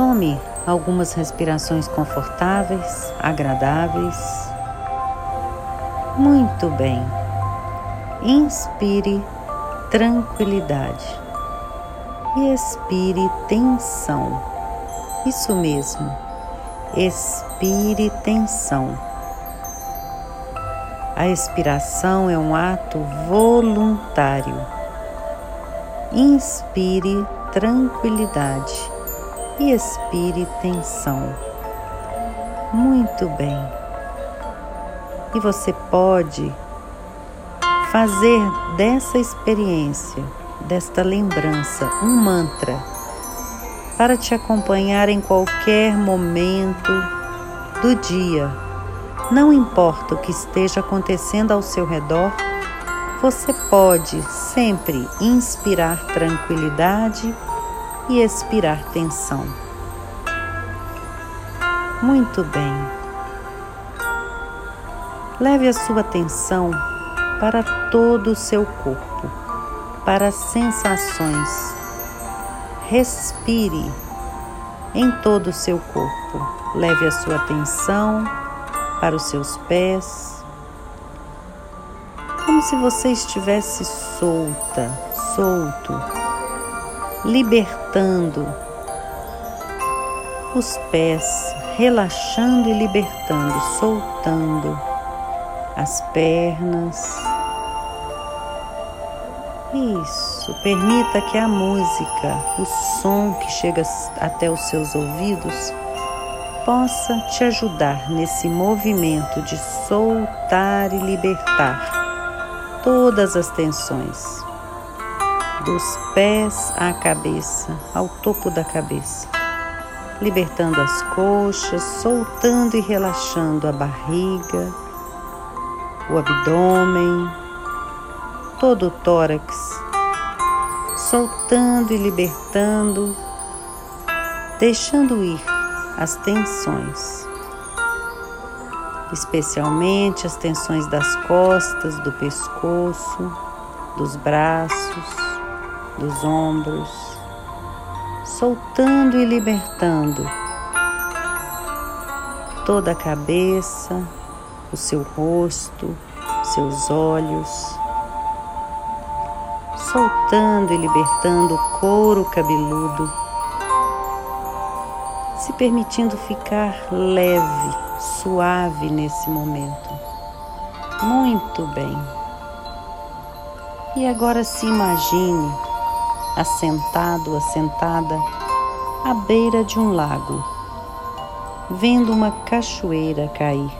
Tome algumas respirações confortáveis, agradáveis. Muito bem. Inspire tranquilidade e expire tensão. Isso mesmo. Expire tensão. A expiração é um ato voluntário. Inspire tranquilidade e expire tensão. Muito bem. E você pode fazer dessa experiência, desta lembrança, um mantra para te acompanhar em qualquer momento do dia. Não importa o que esteja acontecendo ao seu redor, você pode sempre inspirar tranquilidade e expirar tensão. Muito bem. Leve a sua atenção para todo o seu corpo, para as sensações. Respire em todo o seu corpo. Leve a sua atenção para os seus pés, como se você estivesse solta, solto libertando os pés, relaxando e libertando, soltando as pernas. Isso, permita que a música, o som que chega até os seus ouvidos, possa te ajudar nesse movimento de soltar e libertar todas as tensões dos pés à cabeça, ao topo da cabeça, libertando as coxas, soltando e relaxando a barriga, o abdômen, todo o tórax, soltando e libertando, deixando ir as tensões, especialmente as tensões das costas, do pescoço, dos braços dos ombros, soltando e libertando toda a cabeça, o seu rosto, seus olhos, soltando e libertando o couro cabeludo, se permitindo ficar leve, suave nesse momento. Muito bem. E agora se imagine assentado, assentada à beira de um lago, vendo uma cachoeira cair.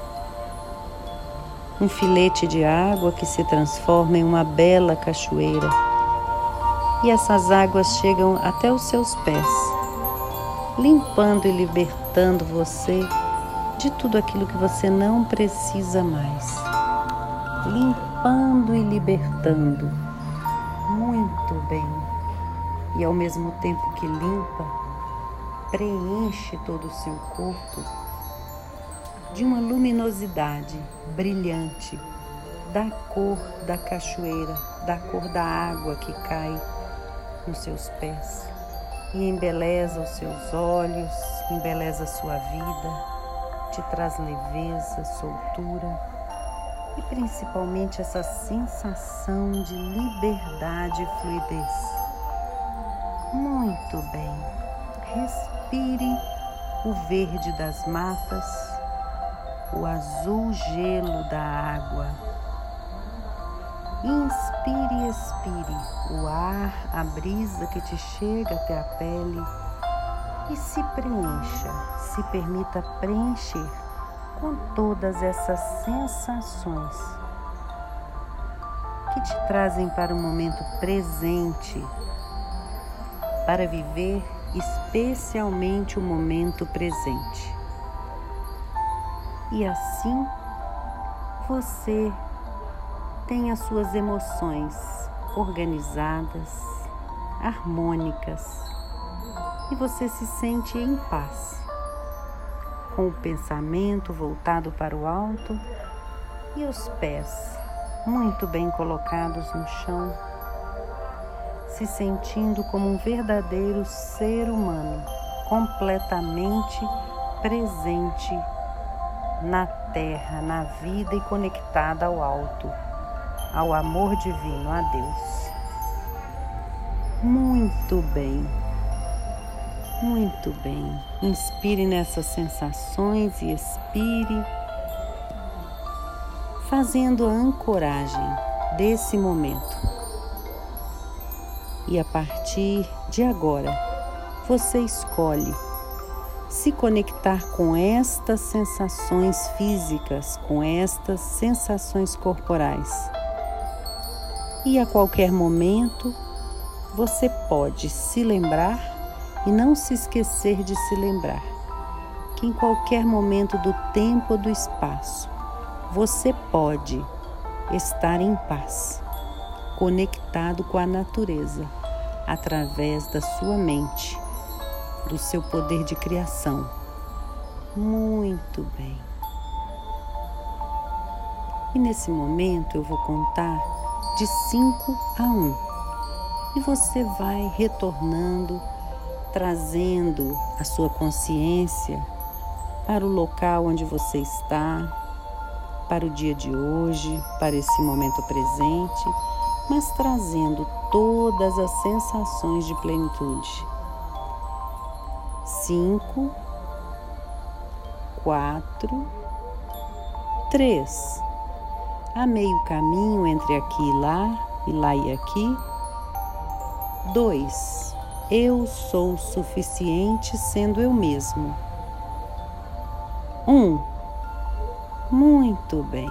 Um filete de água que se transforma em uma bela cachoeira. E essas águas chegam até os seus pés, limpando e libertando você de tudo aquilo que você não precisa mais. Limpando e libertando. Muito bem e ao mesmo tempo que limpa, preenche todo o seu corpo de uma luminosidade brilhante da cor da cachoeira, da cor da água que cai nos seus pés e embeleza os seus olhos, embeleza a sua vida, te traz leveza, soltura e principalmente essa sensação de liberdade e fluidez muito bem. Respire o verde das matas, o azul gelo da água. Inspire e expire o ar, a brisa que te chega até a pele e se preencha, se permita preencher com todas essas sensações que te trazem para o momento presente para viver especialmente o momento presente. E assim você tem as suas emoções organizadas, harmônicas e você se sente em paz, com o pensamento voltado para o alto e os pés muito bem colocados no chão se sentindo como um verdadeiro ser humano, completamente presente na terra, na vida e conectada ao alto, ao amor divino, a Deus. Muito bem, muito bem. Inspire nessas sensações e expire, fazendo a ancoragem desse momento. E a partir de agora, você escolhe se conectar com estas sensações físicas, com estas sensações corporais. E a qualquer momento você pode se lembrar e não se esquecer de se lembrar que em qualquer momento do tempo ou do espaço você pode estar em paz, conectado com a natureza através da sua mente do seu poder de criação. Muito bem. E nesse momento eu vou contar de 5 a 1. Um, e você vai retornando, trazendo a sua consciência para o local onde você está, para o dia de hoje, para esse momento presente, mas trazendo todas as sensações de plenitude cinco, quatro, três. A meio caminho entre aqui e lá, e lá e aqui. Dois. Eu sou suficiente sendo eu mesmo. Um. Muito bem.